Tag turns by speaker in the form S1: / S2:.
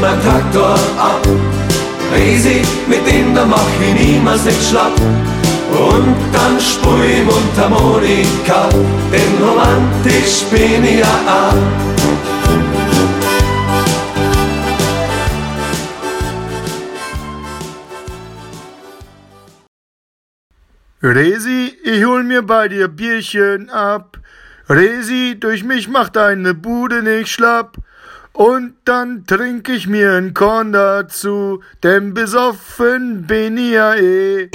S1: mein Traktor ab. Resi, mit dem da mach ich niemals nicht schlapp. Und dann spui ich Mundharmonika, denn romantisch bin ich ja auch.
S2: Resi, ich hol mir bei dir Bierchen ab. Resi, durch mich macht deine Bude nicht schlapp. Und dann trink ich mir ein Korn dazu, denn besoffen bin ich ja eh.